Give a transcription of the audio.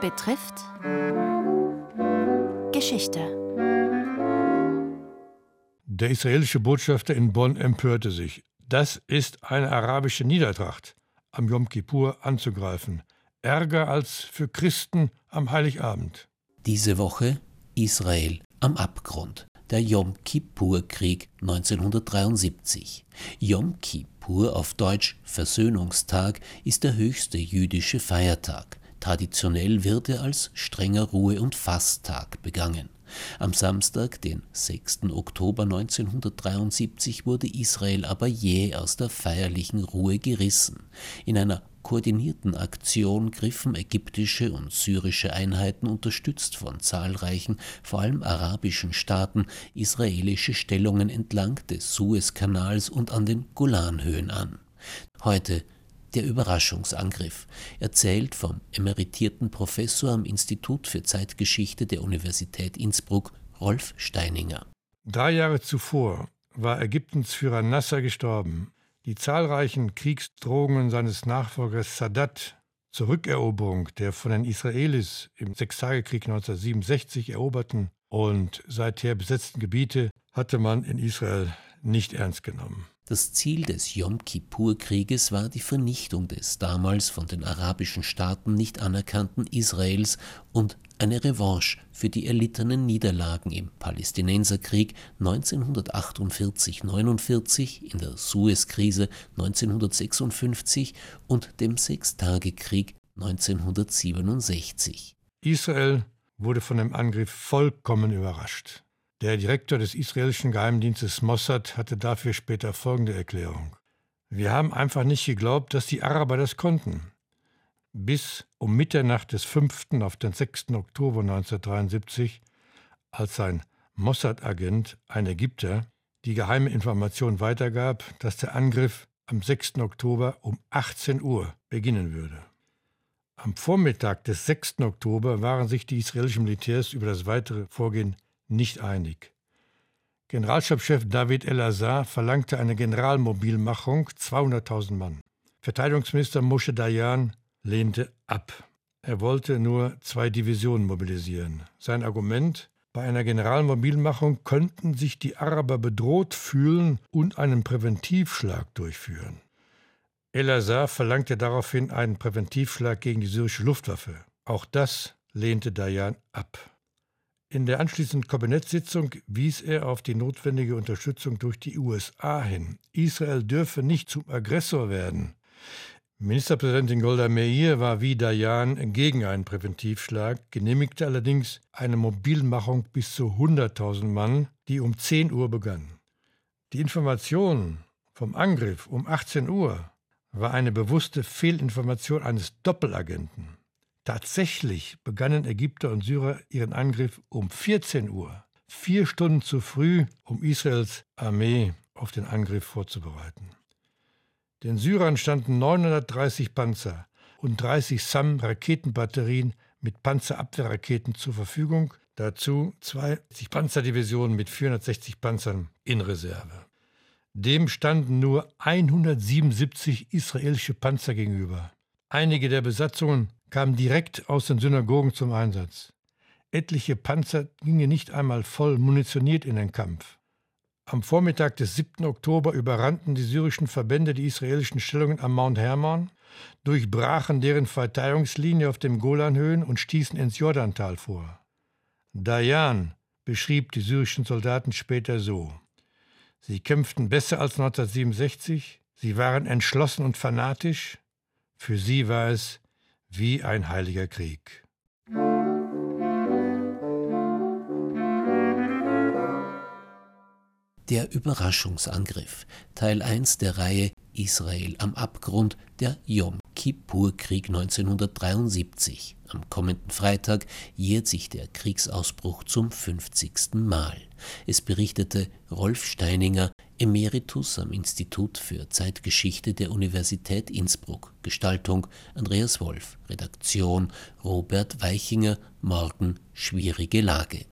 betrifft Geschichte. Der israelische Botschafter in Bonn empörte sich. Das ist eine arabische Niedertracht, am Yom Kippur anzugreifen. Ärger als für Christen am Heiligabend. Diese Woche Israel am Abgrund. Der Yom Kippur-Krieg 1973. Yom Kippur auf Deutsch Versöhnungstag ist der höchste jüdische Feiertag. Traditionell wird er als strenger Ruhe- und Fasttag begangen. Am Samstag, den 6. Oktober 1973, wurde Israel aber jäh aus der feierlichen Ruhe gerissen. In einer koordinierten Aktion griffen ägyptische und syrische Einheiten, unterstützt von zahlreichen, vor allem arabischen Staaten, israelische Stellungen entlang des Suezkanals und an den Golanhöhen an. Heute der Überraschungsangriff, erzählt vom emeritierten Professor am Institut für Zeitgeschichte der Universität Innsbruck, Rolf Steininger. Drei Jahre zuvor war Ägyptens Führer Nasser gestorben. Die zahlreichen Kriegsdrohungen seines Nachfolgers Sadat zur Rückeroberung der von den Israelis im Sechstagekrieg 1967 eroberten und seither besetzten Gebiete hatte man in Israel nicht ernst genommen. Das Ziel des Yom Kippur-Krieges war die Vernichtung des damals von den arabischen Staaten nicht anerkannten Israels und eine Revanche für die erlittenen Niederlagen im Palästinenserkrieg 1948-49, in der Suezkrise 1956 und dem Sechstagekrieg 1967. Israel wurde von dem Angriff vollkommen überrascht. Der Direktor des israelischen Geheimdienstes Mossad hatte dafür später folgende Erklärung. Wir haben einfach nicht geglaubt, dass die Araber das konnten. Bis um Mitternacht des 5. auf den 6. Oktober 1973, als ein Mossad-Agent, ein Ägypter, die geheime Information weitergab, dass der Angriff am 6. Oktober um 18 Uhr beginnen würde. Am Vormittag des 6. Oktober waren sich die israelischen Militärs über das weitere Vorgehen nicht einig. Generalstabschef David El-Azhar verlangte eine Generalmobilmachung 200.000 Mann. Verteidigungsminister Moshe Dayan lehnte ab. Er wollte nur zwei Divisionen mobilisieren. Sein Argument, bei einer Generalmobilmachung könnten sich die Araber bedroht fühlen und einen Präventivschlag durchführen. El-Azhar verlangte daraufhin einen Präventivschlag gegen die syrische Luftwaffe. Auch das lehnte Dayan ab. In der anschließenden Kabinettssitzung wies er auf die notwendige Unterstützung durch die USA hin. Israel dürfe nicht zum Aggressor werden. Ministerpräsidentin Golda Meir war wie Dayan gegen einen Präventivschlag, genehmigte allerdings eine Mobilmachung bis zu 100.000 Mann, die um 10 Uhr begann. Die Information vom Angriff um 18 Uhr war eine bewusste Fehlinformation eines Doppelagenten. Tatsächlich begannen Ägypter und Syrer ihren Angriff um 14 Uhr, vier Stunden zu früh, um Israels Armee auf den Angriff vorzubereiten. Den Syrern standen 930 Panzer und 30 SAM-Raketenbatterien mit Panzerabwehrraketen zur Verfügung, dazu 20 Panzerdivisionen mit 460 Panzern in Reserve. Dem standen nur 177 israelische Panzer gegenüber. Einige der Besatzungen kamen direkt aus den Synagogen zum Einsatz. Etliche Panzer gingen nicht einmal voll munitioniert in den Kampf. Am Vormittag des 7. Oktober überrannten die syrischen Verbände die israelischen Stellungen am Mount Hermon, durchbrachen deren Verteidigungslinie auf den Golanhöhen und stießen ins Jordantal vor. Dayan beschrieb die syrischen Soldaten später so: Sie kämpften besser als 1967, sie waren entschlossen und fanatisch, für sie war es wie ein heiliger Krieg. Der Überraschungsangriff, Teil 1 der Reihe Israel am Abgrund, der Yom Kippur-Krieg 1973. Am kommenden Freitag jährt sich der Kriegsausbruch zum 50. Mal. Es berichtete Rolf Steininger, Emeritus am Institut für Zeitgeschichte der Universität Innsbruck. Gestaltung Andreas Wolf. Redaktion Robert Weichinger. Morgen schwierige Lage.